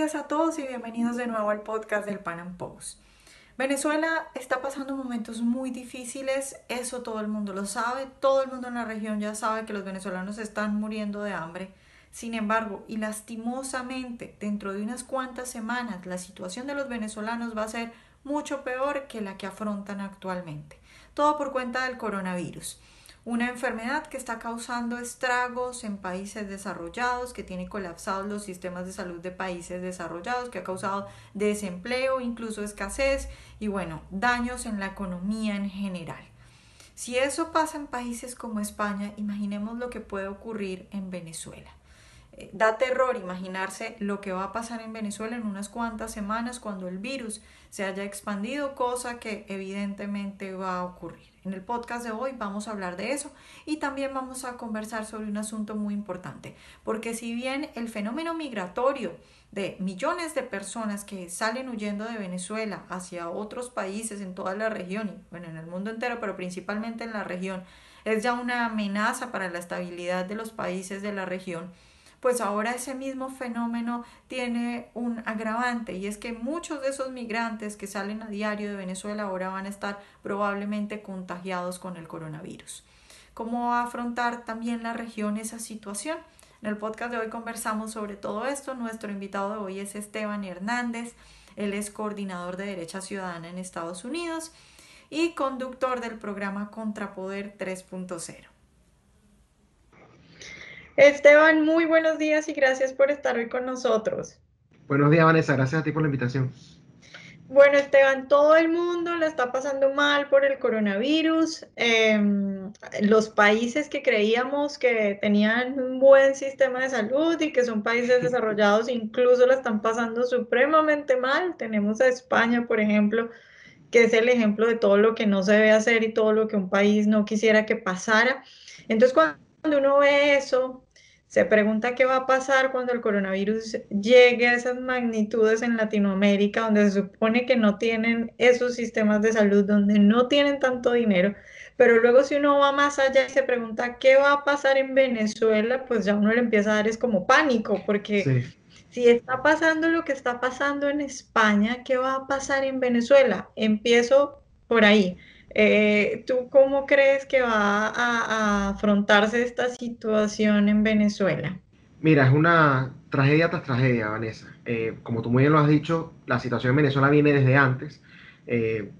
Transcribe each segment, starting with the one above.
días a todos y bienvenidos de nuevo al podcast del Pan Am Post. Venezuela está pasando momentos muy difíciles, eso todo el mundo lo sabe, todo el mundo en la región ya sabe que los venezolanos están muriendo de hambre. Sin embargo, y lastimosamente, dentro de unas cuantas semanas, la situación de los venezolanos va a ser mucho peor que la que afrontan actualmente. Todo por cuenta del coronavirus una enfermedad que está causando estragos en países desarrollados, que tiene colapsados los sistemas de salud de países desarrollados, que ha causado desempleo, incluso escasez y bueno, daños en la economía en general. Si eso pasa en países como España, imaginemos lo que puede ocurrir en Venezuela. Eh, da terror imaginarse lo que va a pasar en Venezuela en unas cuantas semanas cuando el virus se haya expandido, cosa que evidentemente va a ocurrir. En el podcast de hoy vamos a hablar de eso y también vamos a conversar sobre un asunto muy importante, porque si bien el fenómeno migratorio de millones de personas que salen huyendo de Venezuela hacia otros países en toda la región y bueno, en el mundo entero, pero principalmente en la región, es ya una amenaza para la estabilidad de los países de la región, pues ahora ese mismo fenómeno tiene un agravante y es que muchos de esos migrantes que salen a diario de Venezuela ahora van a estar probablemente contagiados con el coronavirus. ¿Cómo afrontar también la región esa situación? En el podcast de hoy conversamos sobre todo esto. Nuestro invitado de hoy es Esteban Hernández. Él es coordinador de Derecha Ciudadana en Estados Unidos y conductor del programa Contrapoder 3.0. Esteban, muy buenos días y gracias por estar hoy con nosotros. Buenos días, Vanessa. Gracias a ti por la invitación. Bueno, Esteban, todo el mundo le está pasando mal por el coronavirus. Em, los países que creíamos que tenían un buen sistema de salud y que son países desarrollados incluso la están pasando supremamente mal. Tenemos a España, por ejemplo, que es el ejemplo de todo lo que no se debe hacer y todo lo que un país no quisiera que pasara. Entonces, cuando uno ve eso, se pregunta qué va a pasar cuando el coronavirus llegue a esas magnitudes en Latinoamérica, donde se supone que no tienen esos sistemas de salud, donde no tienen tanto dinero. Pero luego si uno va más allá y se pregunta qué va a pasar en Venezuela, pues ya uno le empieza a dar es como pánico, porque si está pasando lo que está pasando en España, ¿qué va a pasar en Venezuela? Empiezo por ahí. Eh, ¿Tú cómo crees que va a, afrontarse esta situación en Venezuela? Mira, es una tragedia tras tragedia, Vanessa. Eh, como tú muy bien lo has dicho, la situación en Venezuela viene desde antes. Eh,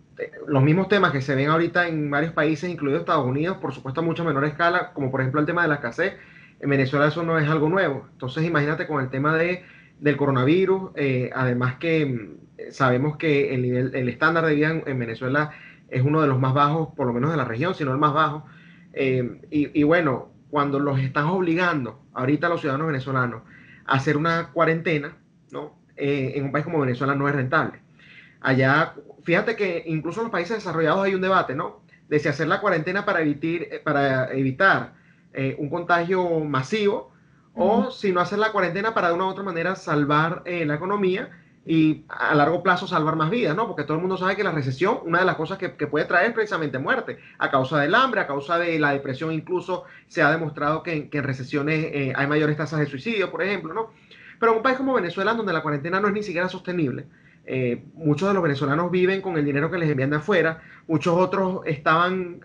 los mismos temas que se ven ahorita en varios países, incluidos Estados Unidos, por supuesto a mucha menor escala, como por ejemplo el tema de la escasez, en Venezuela eso no es algo nuevo. Entonces imagínate con el tema de, del coronavirus, además que mm, sabemos que el, nivel, el estándar de vida en Venezuela es uno de los más bajos, por lo menos de la región, sino el más bajo. Eh, y, bueno, cuando los están obligando ahorita a los ciudadanos venezolanos a hacer una cuarentena, ¿no? Eh, en un país como Venezuela no es rentable. Allá, fíjate que incluso en los países desarrollados hay un debate, ¿no? De si hacer la cuarentena para, evitar, para evitar eh, un contagio masivo o si no hacer la cuarentena para de una u otra manera salvar la economía y a largo plazo salvar más vidas, ¿no? Porque todo el mundo sabe que la recesión, una de las cosas que, puede traer es precisamente muerte, a causa del hambre, a causa de la depresión, incluso se ha demostrado que, en recesiones eh, hay mayores tasas de suicidio, por ejemplo, ¿no? Pero en un país como Venezuela, donde la cuarentena no es ni siquiera sostenible, eh, muchos de los venezolanos viven con el dinero que les envían de afuera, muchos otros estaban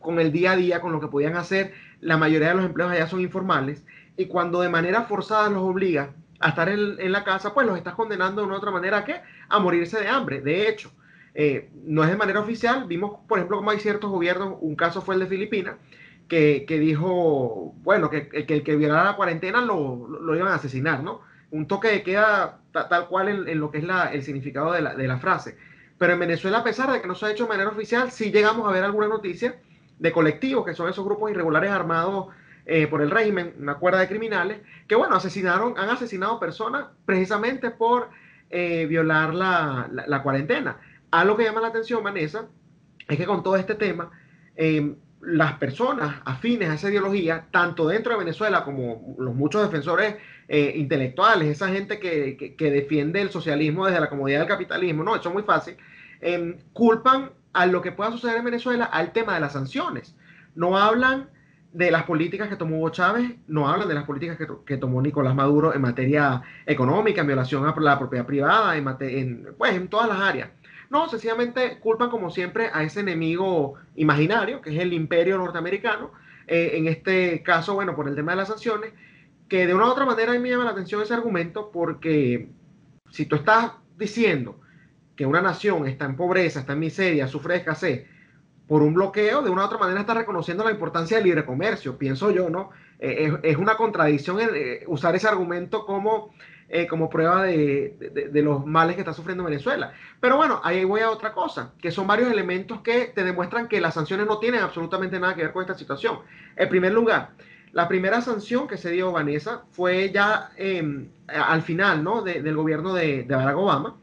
con el día a día, con lo que podían hacer, la mayoría de los empleos allá son informales, y cuando de manera forzada los obliga a estar en, la casa, pues los estás condenando de una otra manera a qué? A morirse de hambre. De hecho, eh, no es de manera oficial. Vimos, por ejemplo, como hay ciertos gobiernos, un caso fue el de Filipinas, que, dijo, bueno, que, que, el que violara la cuarentena lo, lo, iban a asesinar, ¿no? Un toque de queda tal cual en, lo que es la, el significado de la, de la frase. Pero en Venezuela, a pesar de que no se ha hecho de manera oficial, sí llegamos a ver alguna noticia de colectivos, que son esos grupos irregulares armados eh, por el régimen, una cuerda de criminales, que bueno, asesinaron, han asesinado personas precisamente por eh, violar la, la, cuarentena. Algo que llama la atención, Vanessa, es que con todo este tema, eh, las personas afines a esa ideología, tanto dentro de Venezuela como los muchos defensores intelectuales, esa gente que, que, defiende el socialismo desde la comodidad del capitalismo, no, eso es muy fácil, culpan a lo que pueda suceder en Venezuela al tema de las sanciones. No hablan de las políticas que tomó Hugo Chávez, no hablan de las políticas que, tomó Nicolás Maduro en materia económica, en violación a la propiedad privada, en, en, pues, en todas las áreas. No, sencillamente culpan como siempre a ese enemigo imaginario, que es el imperio norteamericano, eh, en este caso, bueno, por el tema de las sanciones, que de una u otra manera a mí me llama la atención ese argumento porque si tú estás diciendo que una nación está en pobreza, está en miseria, sufre escasez, por un bloqueo, de una u otra manera está reconociendo la importancia del libre comercio, pienso yo, ¿no? Eh, es, una contradicción eh, usar ese argumento como, eh, como prueba de, los males que está sufriendo Venezuela. Pero bueno, ahí voy a otra cosa, que son varios elementos que te demuestran que las sanciones no tienen absolutamente nada que ver con esta situación. En primer lugar, la primera sanción que se dio Vanessa fue ya em, al final, ¿no? del gobierno de, Barack Obama.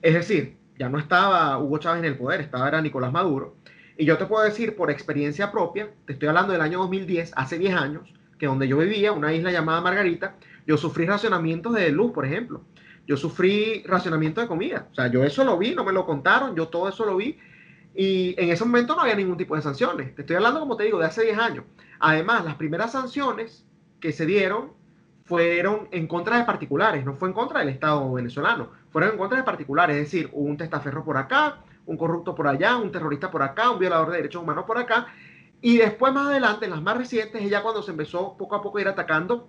Es decir, ya no estaba Hugo Chávez en el poder, estaba era Nicolás Maduro. Y yo te puedo decir por experiencia propia, te estoy hablando del año 2010, hace 10 años, que donde yo vivía, una isla llamada Margarita, yo sufrí racionamientos de luz, por ejemplo. Yo sufrí racionamiento de comida. O sea, yo eso lo vi, no me lo contaron, yo todo eso lo vi. Y en ese momento no había ningún tipo de sanciones. Te estoy hablando, como te digo, de hace 10 años. Además, las primeras sanciones que se dieron fueron en contra de particulares, no fue en contra del Estado venezolano, fueron en contra de particulares, es decir, un testaferro por acá, un corrupto por allá, un terrorista por acá, un violador de derechos humanos por acá. Y después, más adelante, en las más recientes, es ya cuando se empezó poco a poco a ir atacando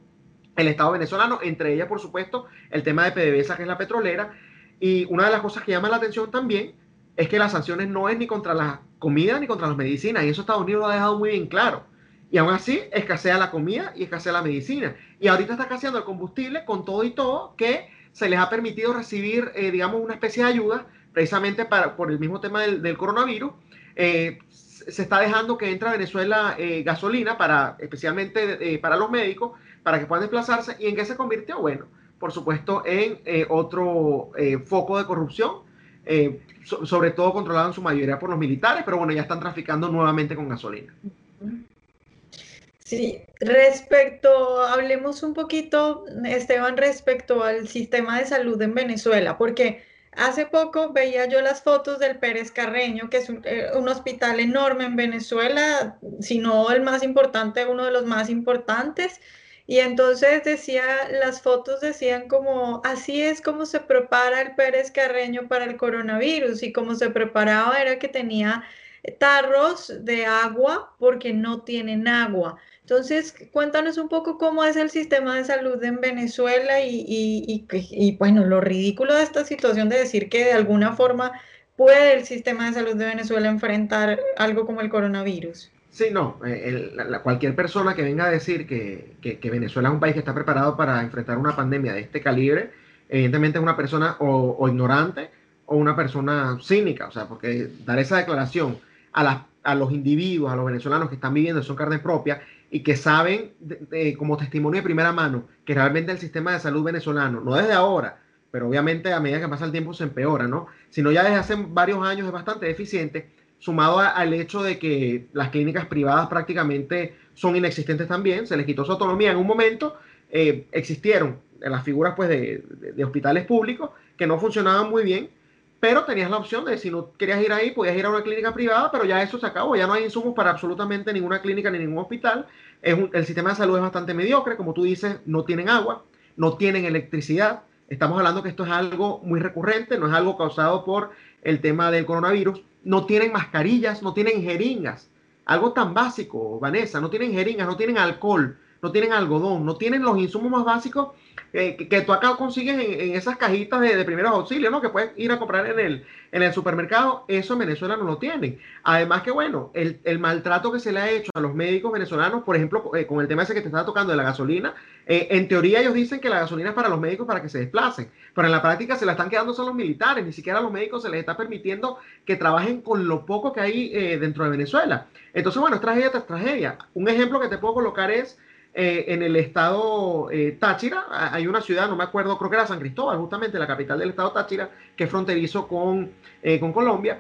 el Estado venezolano, entre ellas, por supuesto, el tema de PDVSA, que es la petrolera. Y una de las cosas que llama la atención también es que las sanciones no es ni contra la comida ni contra las medicinas, y eso Estados Unidos lo ha dejado muy bien claro. Y aún así, escasea la comida y escasea la medicina. Y ahorita está escaseando el combustible con todo y todo que se les ha permitido recibir, eh, digamos, una especie de ayuda precisamente para, por el mismo tema del, coronavirus, eh, se está dejando que entre a Venezuela eh, gasolina para, especialmente eh, para los médicos, para que puedan desplazarse. ¿Y en qué se convirtió? Bueno, por supuesto, en otro foco de corrupción, sobre todo controlado en su mayoría por los militares, pero bueno, ya están traficando nuevamente con gasolina. Sí, respecto, hablemos un poquito, Esteban, respecto al sistema de salud en Venezuela, porque Hace poco veía yo las fotos del Pérez Carreño, que es eh, un, hospital enorme en Venezuela, si no el más importante, uno de los más importantes. Y entonces decía, las fotos decían como, así es como se prepara el Pérez Carreño para el coronavirus. Y como se preparaba era que tenía tarros de agua porque no tienen agua. Entonces, cuéntanos un poco cómo es el sistema de salud en Venezuela y, y, bueno, lo ridículo de esta situación de decir que de alguna forma puede el sistema de salud de Venezuela enfrentar algo como el coronavirus. Sí, no, eh, cualquier persona que venga a decir que, Venezuela es un país que está preparado para enfrentar una pandemia de este calibre, evidentemente es una persona o, ignorante o una persona cínica, o sea, porque dar esa declaración a, a los individuos, a los venezolanos que están viviendo son carne propia y que saben como testimonio de primera mano que realmente el sistema de salud venezolano, no desde ahora, pero obviamente a medida que pasa el tiempo se empeora, ¿no? Sino ya desde hace varios años es bastante deficiente, sumado al hecho de que las clínicas privadas prácticamente son inexistentes también, se les quitó su autonomía en un momento, eh, existieron las figuras pues de, de hospitales públicos que no funcionaban muy bien, pero tenías la opción de si no querías ir ahí, podías ir a una clínica privada, pero ya eso se acabó, ya no hay insumos para absolutamente ninguna clínica ni ningún hospital. El sistema de salud es bastante mediocre, como tú dices, no tienen agua, no tienen electricidad. Estamos hablando que esto es algo muy recurrente, no es algo causado por el tema del coronavirus. No tienen mascarillas, no tienen jeringas. Algo tan básico, Vanessa, no tienen jeringas, no tienen alcohol, no tienen algodón, no tienen los insumos más básicos eh, que, tú acá consigues en, esas cajitas de, primeros auxilios, ¿no? Que puedes ir a comprar en el, en el supermercado. Eso en Venezuela no lo tienen. Además que, bueno, el, maltrato que se le ha hecho a los médicos venezolanos, por ejemplo, eh, con el tema ese que te estaba tocando de la gasolina, eh, en teoría ellos dicen que la gasolina es para los médicos para que se desplacen, pero en la práctica se la están quedando son los militares, ni siquiera a los médicos se les está permitiendo que trabajen con lo poco que hay dentro de Venezuela. Entonces, bueno, es tragedia tras tragedia. Un ejemplo que te puedo colocar es eh, en el estado eh, Táchira, hay una ciudad, no me acuerdo, creo que era San Cristóbal, justamente la capital del estado Táchira, que es fronterizo con, eh, con Colombia.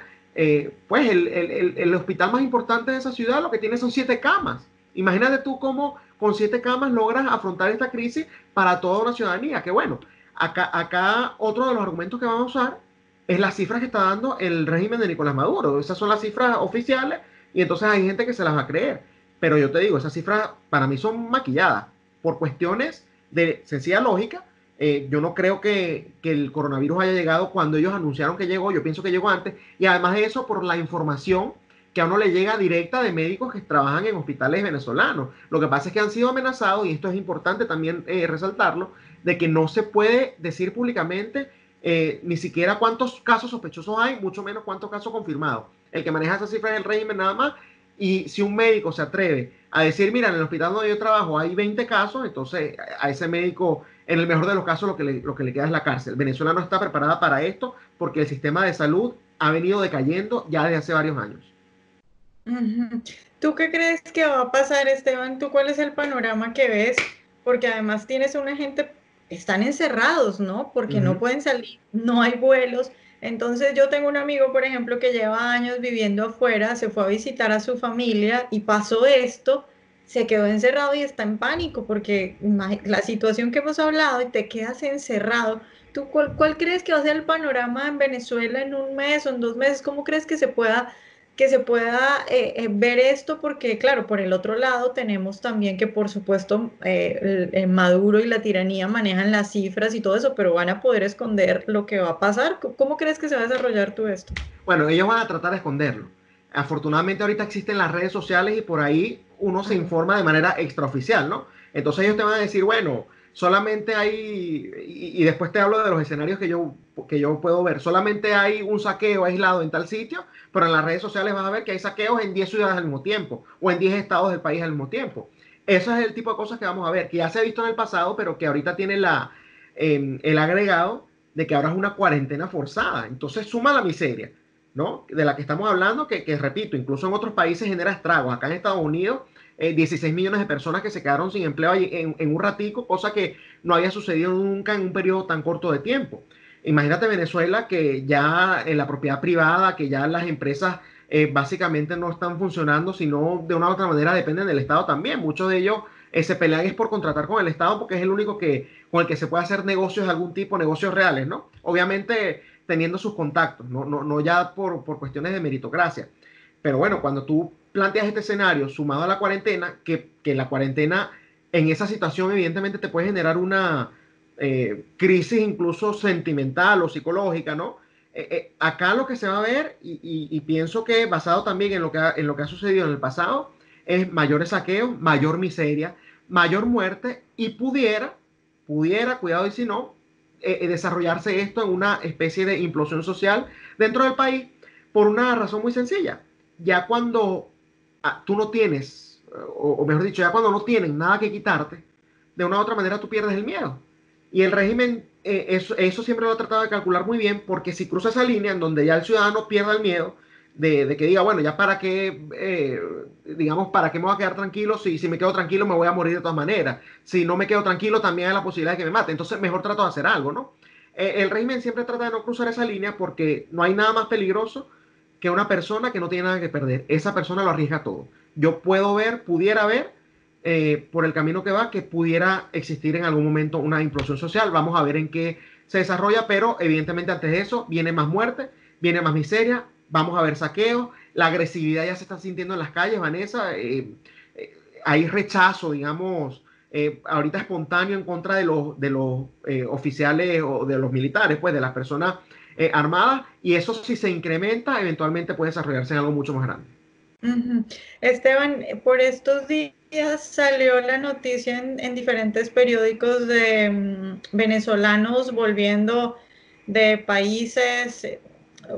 pues el, el, el, hospital más importante de esa ciudad lo que tiene son siete camas. Imagínate tú cómo con siete camas logras afrontar esta crisis para toda una ciudadanía. Que bueno, acá, acá otro de los argumentos que vamos a usar es las cifras que está dando el régimen de Nicolás Maduro. Esas son las cifras oficiales y entonces hay gente que se las va a creer. Pero yo te digo, esas cifras para mí son maquilladas por cuestiones de sencilla lógica. Eh, yo no creo que, que, el coronavirus haya llegado cuando ellos anunciaron que llegó, yo pienso que llegó antes, y además de eso, por la información que a uno le llega directa de médicos que trabajan en hospitales venezolanos. Lo que pasa es que han sido amenazados, y esto es importante también eh, resaltarlo, de que no se puede decir públicamente eh, ni siquiera cuántos casos sospechosos hay, mucho menos cuántos casos confirmados. El que maneja esa cifra es el régimen nada más. Y si un médico se atreve a decir, mira, en el hospital donde yo trabajo hay 20 casos, entonces a ese médico, en el mejor de los casos, lo que le, lo que le queda es la cárcel. Venezuela no está preparada para esto porque el sistema de salud ha venido decayendo ya desde hace varios años. ¿Tú qué crees que va a pasar, Esteban? ¿Tú cuál es el panorama que ves? Porque además tienes una gente, están encerrados, ¿no? Porque no pueden salir, no hay vuelos. Entonces yo tengo un amigo, por ejemplo, que lleva años viviendo afuera, se fue a visitar a su familia y pasó esto, se quedó encerrado y está en pánico porque la situación que hemos hablado y te quedas encerrado. ¿Tú cuál, cuál crees que va a ser el panorama en Venezuela en un mes o en dos meses? ¿Cómo crees que se pueda que se pueda eh, eh, ver esto, porque claro, por el otro lado tenemos también que por supuesto eh, el, Maduro y la tiranía manejan las cifras y todo eso, pero van a poder esconder lo que va a pasar. ¿Cómo crees que se va a desarrollar todo esto? Bueno, ellos van a tratar de esconderlo. Afortunadamente ahorita existen las redes sociales y por ahí uno se informa de manera extraoficial, ¿no? Entonces ellos te van a decir, bueno, solamente hay, y, después te hablo de los escenarios que yo, que yo puedo ver, solamente hay un saqueo aislado en tal sitio, pero en las redes sociales vas a ver que hay saqueos en 10 ciudades al mismo tiempo o en 10 estados del país al mismo tiempo. Eso es el tipo de cosas que vamos a ver, que ya se ha visto en el pasado, pero que ahorita tiene la, em, el agregado de que ahora es una cuarentena forzada. Entonces suma la miseria, ¿no? De la que estamos hablando, que, que repito, incluso en otros países genera estragos. Acá en Estados Unidos 16 eh, millones de personas que se quedaron sin empleo en, en, un ratico, cosa que no había sucedido nunca en un periodo tan corto de tiempo. Imagínate Venezuela que ya en la propiedad privada, que ya las empresas eh, básicamente no están funcionando, sino de una u otra manera dependen del Estado también. Muchos de ellos eh, se pelean es por contratar con el Estado porque es el único que con el que se puede hacer negocios de algún tipo, negocios reales, ¿no? Obviamente teniendo sus contactos, no, no, no ya por, por cuestiones de meritocracia. Pero bueno, cuando tú planteas este escenario sumado a la cuarentena, que, que la cuarentena en esa situación evidentemente te puede generar una eh, crisis incluso sentimental o psicológica, ¿no? Eh, eh, acá lo que se va a ver, y, pienso que basado también en lo que, ha, en lo que ha sucedido en el pasado, es mayores saqueos, mayor miseria, mayor muerte y pudiera, pudiera, cuidado y si no, desarrollarse esto en una especie de implosión social dentro del país por una razón muy sencilla. Ya cuando Ah, tú no tienes, o, mejor dicho, ya cuando no tienen nada que quitarte, de una u otra manera tú pierdes el miedo. Y el régimen, eh, eso, eso, siempre lo ha tratado de calcular muy bien, porque si cruza esa línea en donde ya el ciudadano pierda el miedo, de, que diga, bueno, ya para qué, eh, digamos, para qué me voy a quedar tranquilo, si, si me quedo tranquilo me voy a morir de todas maneras. Si no me quedo tranquilo también hay la posibilidad de que me mate. Entonces mejor trato de hacer algo, ¿no? Eh, el régimen siempre trata de no cruzar esa línea porque no hay nada más peligroso que una persona que no tiene nada que perder. Esa persona lo arriesga todo. Yo puedo ver, pudiera ver, eh, por el camino que va, que pudiera existir en algún momento una implosión social. Vamos a ver en qué se desarrolla, pero evidentemente antes de eso viene más muerte, viene más miseria, vamos a ver saqueos, la agresividad ya se está sintiendo en las calles, Vanessa. Eh, eh, hay rechazo, digamos, ahorita espontáneo en contra de los, de los oficiales o de los militares, pues de las personas eh, armada y eso si se incrementa eventualmente puede desarrollarse en algo mucho más grande. Esteban, por estos días salió la noticia en, diferentes periódicos de mm, venezolanos volviendo de países, eh,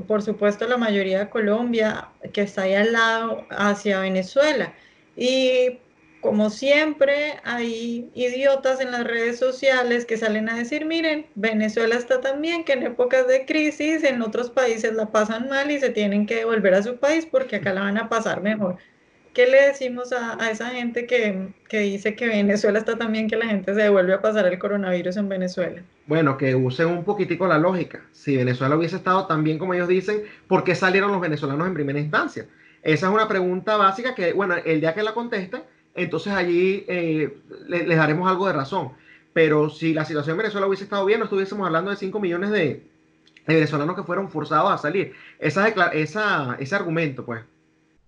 por supuesto la mayoría de Colombia, que está ahí al lado, hacia Venezuela. Y como siempre, hay idiotas en las redes sociales que salen a decir, miren, Venezuela está tan bien que en épocas de crisis en otros países la pasan mal y se tienen que volver a su país porque acá la van a pasar mejor. ¿Qué le decimos a, esa gente que, que, dice que Venezuela está tan bien que la gente se devuelve a pasar el coronavirus en Venezuela? Bueno, que usen un poquitico la lógica. Si Venezuela hubiese estado tan bien como ellos dicen, ¿por qué salieron los venezolanos en primera instancia? Esa es una pregunta básica que, bueno, el día que la contesten, entonces allí eh, les, daremos algo de razón. Pero si la situación en Venezuela hubiese estado bien, no estuviésemos hablando de 5 millones de, venezolanos que fueron forzados a salir. Esa, esa, ese argumento, pues,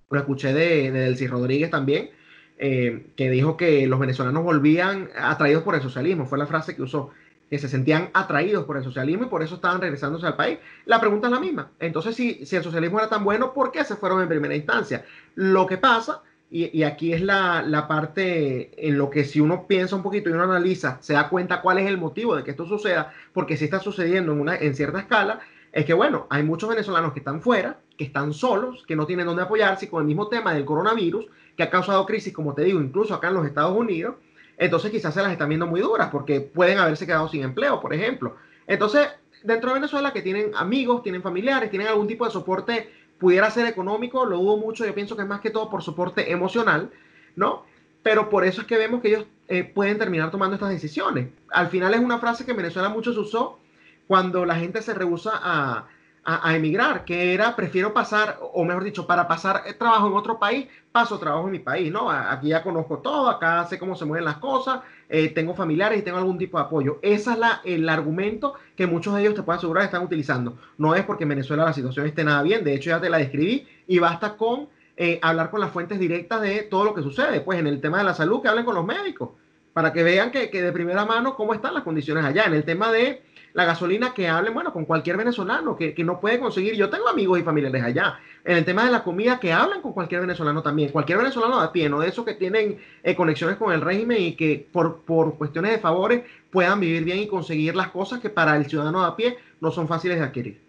lo escuché de, de Delcy Rodríguez también, eh, que dijo que los venezolanos volvían atraídos por el socialismo, fue la frase que usó, que se sentían atraídos por el socialismo y por eso estaban regresándose al país. La pregunta es la misma. Entonces, si, si el socialismo era tan bueno, ¿por qué se fueron en primera instancia? Lo que pasa y, aquí es la, la, parte en lo que si uno piensa un poquito y uno analiza, se da cuenta cuál es el motivo de que esto suceda, porque si está sucediendo en, una, en cierta escala, es que bueno, hay muchos venezolanos que están fuera, que están solos, que no tienen dónde apoyarse con el mismo tema del coronavirus, que ha causado crisis, como te digo, incluso acá en los Estados Unidos, entonces quizás se las están viendo muy duras, porque pueden haberse quedado sin empleo, por ejemplo. Entonces, dentro de Venezuela que tienen amigos, tienen familiares, tienen algún tipo de soporte pudiera ser económico, lo hubo mucho, yo pienso que es más que todo por soporte emocional, ¿no? Pero por eso es que vemos que ellos eh, pueden terminar tomando estas decisiones. Al final es una frase que en Venezuela muchos usó cuando la gente se rehúsa a, a, emigrar, que era prefiero pasar, o mejor dicho, para pasar trabajo en otro país, paso trabajo en mi país, ¿no? Aquí ya conozco todo, acá sé cómo se mueven las cosas, eh, tengo familiares y tengo algún tipo de apoyo. Ese es la, el argumento que muchos de ellos te puedo asegurar están utilizando. No es porque en Venezuela la situación esté nada bien, de hecho ya te la describí y basta con eh, hablar con las fuentes directas de todo lo que sucede. Pues en el tema de la salud, que hablen con los médicos, para que vean que, que de primera mano cómo están las condiciones allá. En el tema de la gasolina que hablen, bueno, con cualquier venezolano que, que, no puede conseguir. Yo tengo amigos y familiares allá. En el tema de la comida, que hablen con cualquier venezolano también. Cualquier venezolano a pie, no de esos que tienen eh, conexiones con el régimen y que por, por cuestiones de favores puedan vivir bien y conseguir las cosas que para el ciudadano a pie no son fáciles de adquirir.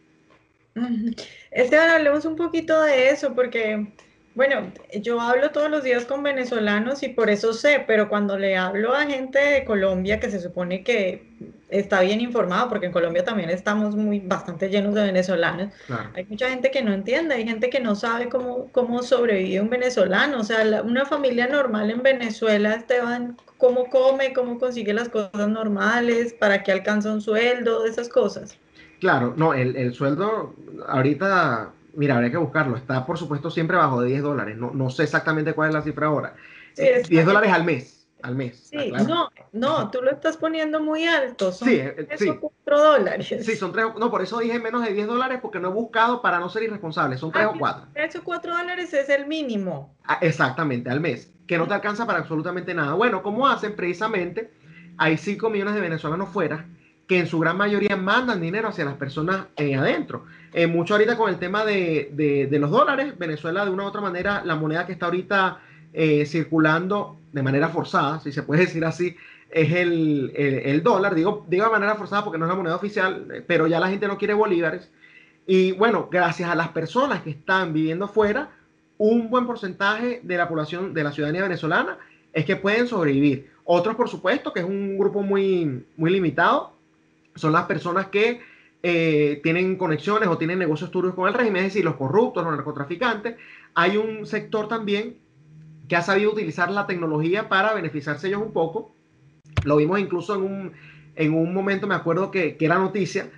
Esteban, hablemos un poquito de eso, porque bueno, yo hablo todos los días con venezolanos y por eso sé, pero cuando le hablo a gente de Colombia que se supone que está bien informado, porque en Colombia también estamos muy bastante llenos de venezolanos, hay mucha gente que no entiende, hay gente que no sabe cómo, cómo sobrevive un venezolano, o sea, una familia normal en Venezuela, Esteban, cómo come, cómo consigue las cosas normales, para qué alcanza un sueldo, esas cosas. Claro, no, el, el sueldo ahorita Mira, habría que buscarlo. Está, por supuesto, siempre bajo de 10 dólares. No, no sé exactamente cuál es la cifra ahora. 10 eh, dólares al mes. Al mes. Sí, no, no, tú lo estás poniendo muy alto. Son sí, 3 eh, o 4 dólares. Sí, son 3 No, por eso dije menos de 10 dólares porque no he buscado para no ser irresponsable. Son 3 o 4. 3 o 4 dólares es el mínimo. Ah, exactamente, al mes. Que no te alcanza para absolutamente nada. Bueno, ¿cómo hacen? Precisamente, hay 5 millones de venezolanos fuera que en su gran mayoría mandan dinero hacia las personas eh, adentro. Eh, mucho ahorita con el tema de, los dólares, Venezuela de una u otra manera, la moneda que está ahorita eh, circulando de manera forzada, si se puede decir así, es el, dólar. Digo, digo de manera forzada porque no es la moneda oficial, pero ya la gente no quiere bolívares. Y bueno, gracias a las personas que están viviendo fuera, un buen porcentaje de la población, de la ciudadanía venezolana, es que pueden sobrevivir. Otros, por supuesto, que es un grupo muy, muy limitado, son las personas que eh, tienen conexiones o tienen negocios turbios con el régimen, es decir, los corruptos, los narcotraficantes. Hay un sector también que ha sabido utilizar la tecnología para beneficiarse ellos un poco. Lo vimos incluso en un, en un momento, me acuerdo que, que era noticia,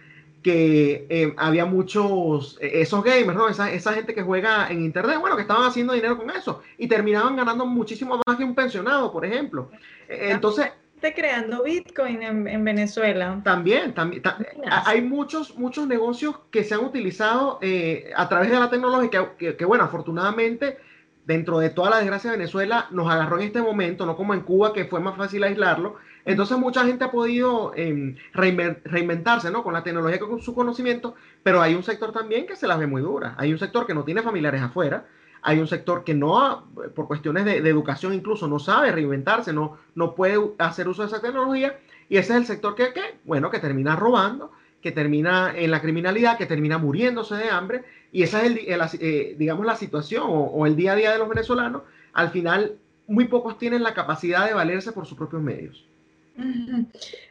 que eh, había muchos, eh, esos gamers, ¿no? Esa, esa, gente que juega en internet, bueno, que estaban haciendo dinero con eso y terminaban ganando muchísimo más que un pensionado, por ejemplo. Entonces, creando Bitcoin en, Venezuela. También, también. hay muchos, muchos negocios que se han utilizado eh, a través de la tecnología que, bueno, afortunadamente, dentro de toda la desgracia de Venezuela, nos agarró en este momento, no como en Cuba, que fue más fácil aislarlo. Entonces mucha gente ha podido em, reinventarse, ¿no? Con la tecnología, con su conocimiento, pero hay un sector también que se las ve muy dura. Hay un sector que no tiene familiares afuera, hay un sector que no, por cuestiones de, educación incluso, no sabe reinventarse, no, no puede hacer uso de esa tecnología, y ese es el sector que, bueno, que termina robando, que termina en la criminalidad, que termina muriéndose de hambre, y esa es, el, eh, digamos, la situación o, el día a día de los venezolanos. Al final, muy pocos tienen la capacidad de valerse por sus propios medios.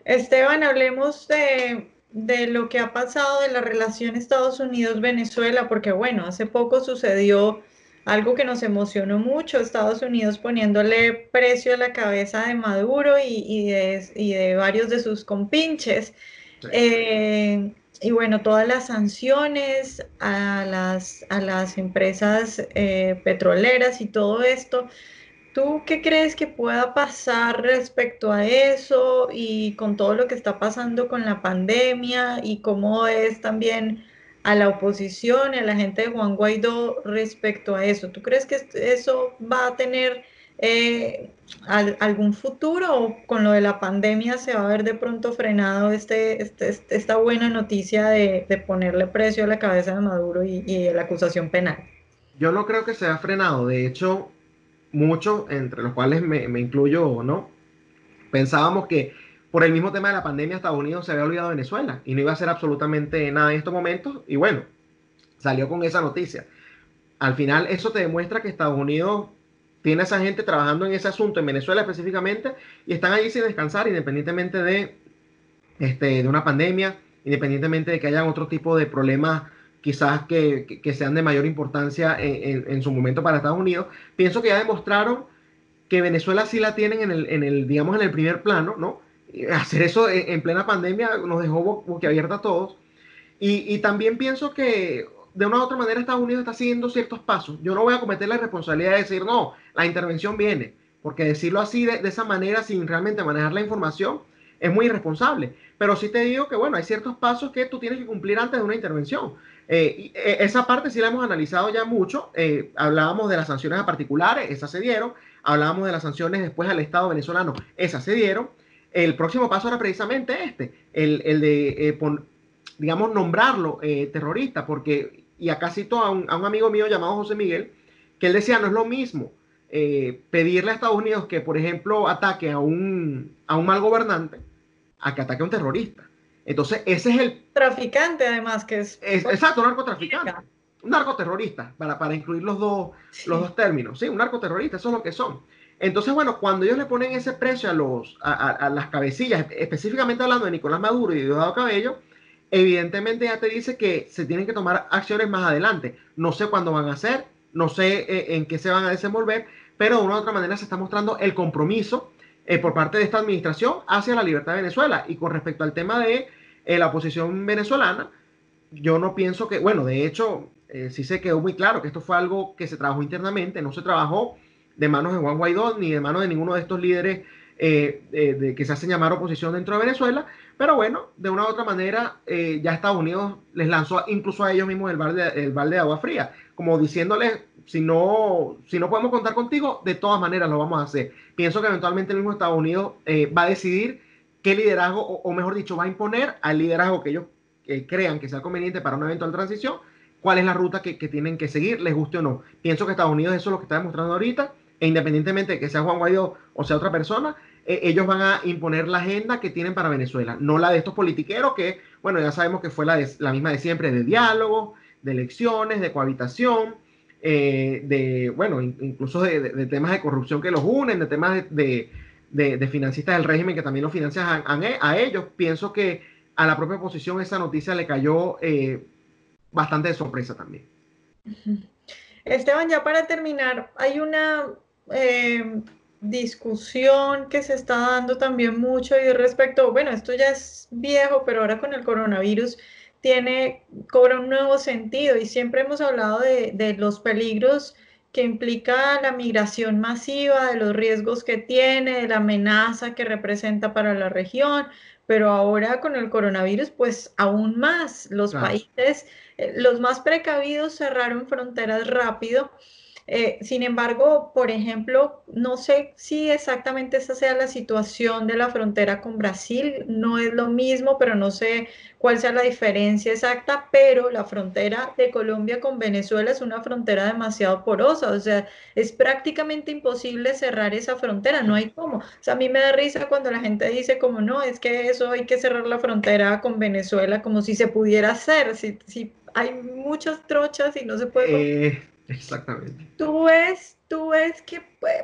Esteban, hablemos de, de lo que ha pasado de la relación Estados Unidos-Venezuela, porque bueno, hace poco sucedió algo que nos emocionó mucho, Estados Unidos poniéndole precio a la cabeza de Maduro y, de, varios de sus compinches. Eh, y bueno, todas las sanciones a las, a las empresas eh, petroleras y todo esto. ¿Tú qué crees que pueda pasar respecto a eso y con todo lo que está pasando con la pandemia y cómo es también a la oposición a la gente de Juan Guaidó respecto a eso. ¿Tú crees que eso va a tener eh, algún futuro o con lo de la pandemia se va a ver de pronto frenado este, este, este esta buena noticia de, ponerle precio a la cabeza de Maduro y, y la acusación penal? Yo no creo que se ha frenado. De hecho, muchos, entre los cuales me, me incluyo no, pensábamos que por el mismo tema de la pandemia Estados Unidos se había olvidado de Venezuela y no iba a hacer absolutamente nada en estos momentos. Y bueno, salió con esa noticia. Al final eso te demuestra que Estados Unidos tiene a esa gente trabajando en ese asunto, en Venezuela específicamente, y están allí sin descansar, independientemente de, este, de una pandemia, independientemente de que haya otro tipo de problemas quizás que, que, sean de mayor importancia en, en, su momento para Estados Unidos. Pienso que ya demostraron que Venezuela sí la tienen en el, en el digamos, en el primer plano, ¿no? Hacer eso en, plena pandemia nos dejó boquiabierta a todos. Y, y también pienso que de una u otra manera Estados Unidos está siguiendo ciertos pasos. Yo no voy a cometer la responsabilidad de decir, no, la intervención viene, porque decirlo así de, esa manera sin realmente manejar la información es muy irresponsable. Pero sí te digo que, bueno, hay ciertos pasos que tú tienes que cumplir antes de una intervención. Eh, eh, esa parte sí la hemos analizado ya mucho. Eh, hablábamos de las sanciones a particulares, esas se dieron. Hablábamos de las sanciones después al Estado venezolano, esas se dieron. El próximo paso era precisamente este, el, el de, digamos, nombrarlo terrorista, porque y acá cito a un, a un, amigo mío llamado José Miguel, que él decía, no es lo mismo eh, pedirle a Estados Unidos que, por ejemplo, ataque a un, a un mal gobernante a que ataque a un terrorista. Entonces, ese es el... Traficante, además, que es... exacto, un narcotraficante. Un narcoterrorista, para, para incluir los dos, los dos términos. Sí, un narcoterrorista, eso es lo que son. Entonces, bueno, cuando ellos le ponen ese precio a, los, a, las cabecillas, específicamente hablando de Nicolás Maduro y Diosdado Cabello, evidentemente ya te dice que se tienen que tomar acciones más adelante. No sé cuándo van a hacer, no sé eh, en qué se van a desenvolver, pero de una u otra manera se está mostrando el compromiso eh, por parte de esta administración hacia la libertad de Venezuela. Y con respecto al tema de eh, la oposición venezolana, yo no pienso que, bueno, de hecho, sí se quedó muy claro que esto fue algo que se trabajó internamente, no se trabajó de manos de Juan Guaidó ni de manos de ninguno de estos líderes de, que se hacen llamar oposición dentro de Venezuela, pero bueno, de una u otra manera, eh, ya Estados Unidos les lanzó incluso a ellos mismos el balde, el balde de agua fría, como diciéndoles, si no, si no podemos contar contigo, de todas maneras lo vamos a hacer. Pienso que eventualmente el mismo Estados Unidos eh, va a decidir qué liderazgo, o, mejor dicho, va a imponer al liderazgo que ellos eh, crean que sea conveniente para una eventual transición, cuál es la ruta que, tienen que seguir, les guste o no. Pienso que Estados Unidos eso es lo que está demostrando ahorita, e independientemente de que sea Juan Guaidó o sea otra persona, eh, ellos van a imponer la agenda que tienen para Venezuela, no la de estos politiqueros que, bueno, ya sabemos que fue la, la misma de siempre, de diálogo, de elecciones, de cohabitación, eh, de, bueno, incluso de, temas de corrupción que los unen, de temas de, de financistas del régimen que también los financian a, ellos. Pienso que a la propia oposición esa noticia le cayó eh, bastante de sorpresa también. Esteban, ya para terminar, hay una discusión que se está dando también mucho y respecto, bueno, esto ya es viejo, pero ahora con el coronavirus tiene, cobra un nuevo sentido y siempre hemos hablado de, de los peligros que implica la migración masiva, de los riesgos que tiene, de la amenaza que representa para la región, pero ahora con el coronavirus, pues aún más, los países, eh, los más precavidos cerraron fronteras rápido eh, sin embargo, por ejemplo, no sé si exactamente esa sea la situación de la frontera con Brasil, no es lo mismo, pero no sé cuál sea la diferencia exacta, pero la frontera de Colombia con Venezuela es una frontera demasiado porosa, o sea, es prácticamente imposible cerrar esa frontera, no hay cómo. O sea, a mí me da risa cuando la gente dice como, no, es que eso hay que cerrar la frontera con Venezuela como si se pudiera hacer, si, si hay muchas trochas y no se puede... Exactamente. ¿Tú ves, tú ves que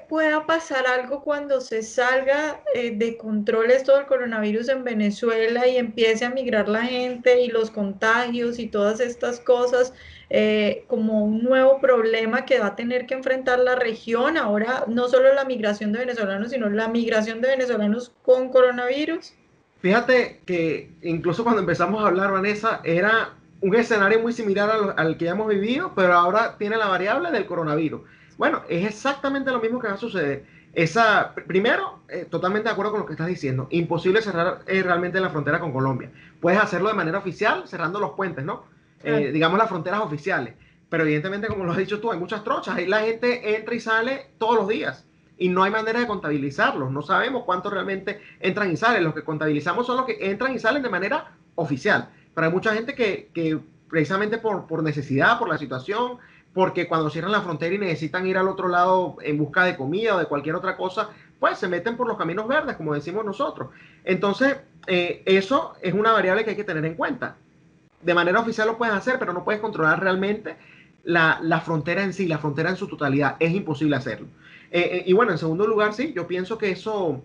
pueda pasar algo cuando se salga eh, de control esto del coronavirus en Venezuela y empiece a migrar la gente y los contagios y todas estas cosas eh, como un nuevo problema que va a tener que enfrentar la región? Ahora, no solo la migración de venezolanos, sino la migración de venezolanos con coronavirus. Fíjate que incluso cuando empezamos a hablar, Vanessa, era un escenario muy similar al, que ya hemos vivido, pero ahora tiene la variable del coronavirus. Bueno, es exactamente lo mismo que va a suceder. Esa, primero, eh, totalmente de acuerdo con lo que estás diciendo. Imposible cerrar eh, realmente la frontera con Colombia. Puedes hacerlo de manera oficial, cerrando los puentes, ¿no? Eh, digamos las fronteras oficiales. Pero evidentemente, como lo has dicho tú, hay muchas trochas. Ahí la gente entra y sale todos los días. y no hay manera de contabilizarlos. No sabemos cuántos realmente entran y salen. Los que contabilizamos son los que entran y salen de manera oficial. Pero hay mucha gente que, precisamente por, necesidad, por la situación, porque cuando cierran la frontera y necesitan ir al otro lado en busca de comida o de cualquier otra cosa, pues se meten por los caminos verdes, como decimos nosotros. Entonces, eh, eso es una variable que hay que tener en cuenta. De manera oficial lo puedes hacer, pero no puedes controlar realmente la, la frontera en sí, la frontera en su totalidad. Es imposible hacerlo. Eh, eh, y bueno, en segundo lugar, sí, yo pienso que eso,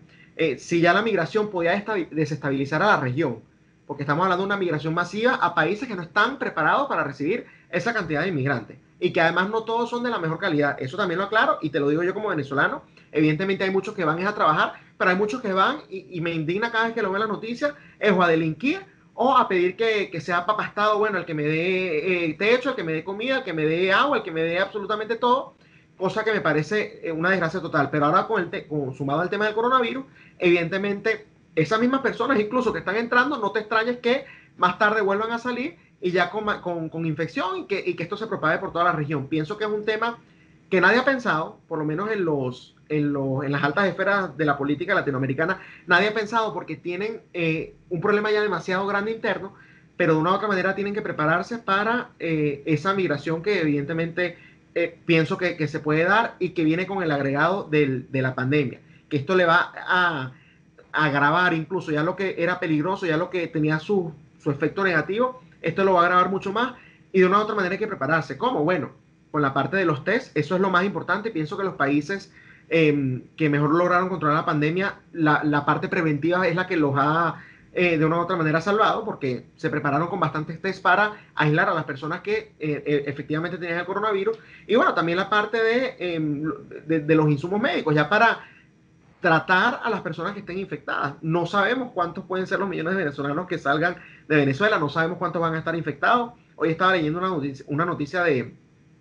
si ya la migración podía desestabilizar a la región, porque estamos hablando de una migración masiva a países que no están preparados para recibir esa cantidad de inmigrantes y que además no todos son de la mejor calidad. Eso también lo aclaro y te lo digo yo como venezolano. Evidentemente hay muchos que van a trabajar, pero hay muchos que van y, me indigna cada vez que lo veo en la noticia, es o a delinquir o a pedir que, que sea papastado, bueno, el que me dé eh, techo, el que me dé comida, el que me dé agua, el que me dé absolutamente todo, cosa que me parece eh, una desgracia total. Pero ahora con el con, sumado al tema del coronavirus, evidentemente esas mismas personas incluso que están entrando, no te extrañes que más tarde vuelvan a salir y ya con, con, con infección y que, y que, esto se propague por toda la región. Pienso que es un tema que nadie ha pensado, por lo menos en, los, en, los, en las altas esferas de la política latinoamericana, nadie ha pensado porque tienen eh, un problema ya demasiado grande interno, pero de una u otra manera tienen que prepararse para eh, esa migración que evidentemente eh, pienso que, que, se puede dar y que viene con el agregado del, de la pandemia, que esto le va a, agravar incluso ya lo que era peligroso, ya lo que tenía su, su efecto negativo, esto lo va a agravar mucho más y de una u otra manera hay que prepararse. ¿Cómo? Bueno, con la parte de los test, eso es lo más importante. Pienso que los países em, que mejor lograron controlar la pandemia, la, la parte preventiva es la que los ha eh, de una u otra manera salvado, porque se prepararon con bastantes test para aislar a las personas que eh, eh, efectivamente tenían el coronavirus. Y bueno, también la parte de, em, de, de los insumos médicos, ya para tratar a las personas que estén infectadas. No sabemos cuántos pueden ser los millones de venezolanos que salgan de Venezuela, no sabemos cuántos van a estar infectados. Hoy estaba leyendo una noticia, una noticia de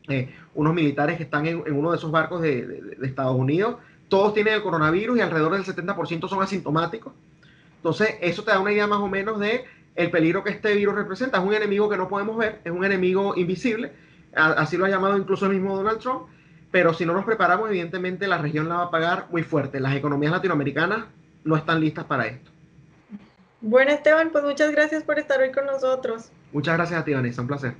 eh, unos militares que están en, uno de esos barcos de, Estados Unidos. Todos tienen el coronavirus y alrededor del 70% son asintomáticos. Entonces, eso te da una idea más o menos de el peligro que este virus representa. Es un enemigo que no podemos ver, es un enemigo invisible. Así lo ha llamado incluso el mismo Donald Trump pero si no nos preparamos, evidentemente la región la va a pagar muy fuerte. Las economías latinoamericanas no están listas para esto. Bueno, Esteban, pues muchas gracias por estar hoy con nosotros. Muchas gracias a ti, Vanessa, un placer.